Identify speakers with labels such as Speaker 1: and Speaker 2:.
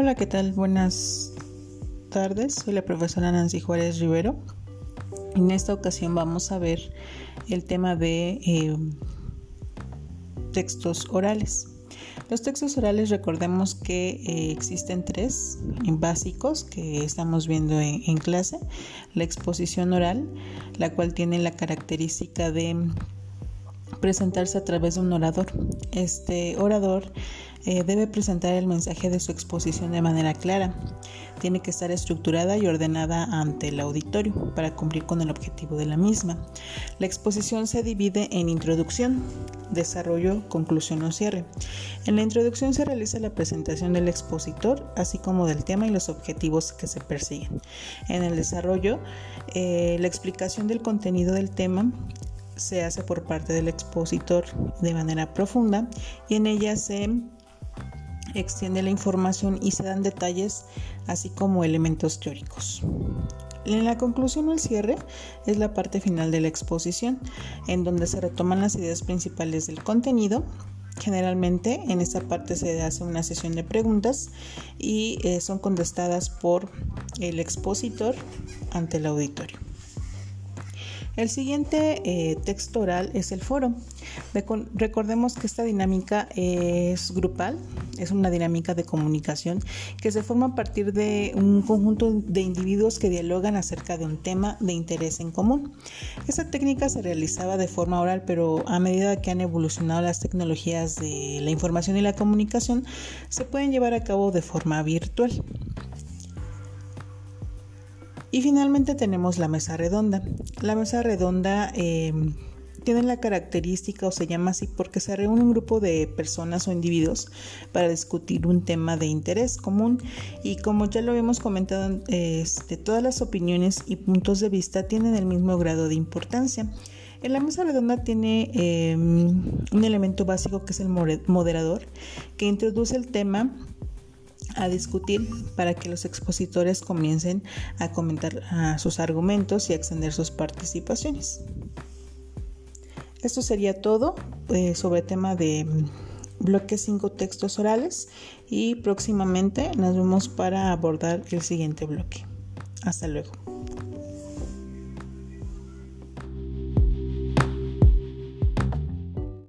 Speaker 1: Hola, ¿qué tal? Buenas tardes. Soy la profesora Nancy Juárez Rivero. En esta ocasión vamos a ver el tema de eh, textos orales. Los textos orales recordemos que eh, existen tres básicos que estamos viendo en, en clase. La exposición oral, la cual tiene la característica de presentarse a través de un orador. Este orador eh, debe presentar el mensaje de su exposición de manera clara. Tiene que estar estructurada y ordenada ante el auditorio para cumplir con el objetivo de la misma. La exposición se divide en introducción, desarrollo, conclusión o cierre. En la introducción se realiza la presentación del expositor, así como del tema y los objetivos que se persiguen. En el desarrollo, eh, la explicación del contenido del tema se hace por parte del expositor de manera profunda y en ella se extiende la información y se dan detalles así como elementos teóricos. En la conclusión o el cierre es la parte final de la exposición, en donde se retoman las ideas principales del contenido. Generalmente en esta parte se hace una sesión de preguntas y eh, son contestadas por el expositor ante el auditorio. El siguiente eh, texto oral es el foro. recordemos que esta dinámica es grupal, es una dinámica de comunicación que se forma a partir de un conjunto de individuos que dialogan acerca de un tema de interés en común. Esta técnica se realizaba de forma oral, pero a medida que han evolucionado las tecnologías de la información y la comunicación, se pueden llevar a cabo de forma virtual. Y finalmente tenemos la mesa redonda. La mesa redonda eh, tiene la característica o se llama así porque se reúne un grupo de personas o individuos para discutir un tema de interés común y como ya lo hemos comentado, este, todas las opiniones y puntos de vista tienen el mismo grado de importancia. En la mesa redonda tiene em, un elemento básico que es el moderador que introduce el tema a discutir para que los expositores comiencen a comentar sus argumentos y extender sus participaciones. Esto sería todo eh, sobre el tema de mm, bloque 5 textos orales y próximamente nos vemos para abordar el siguiente bloque. Hasta luego.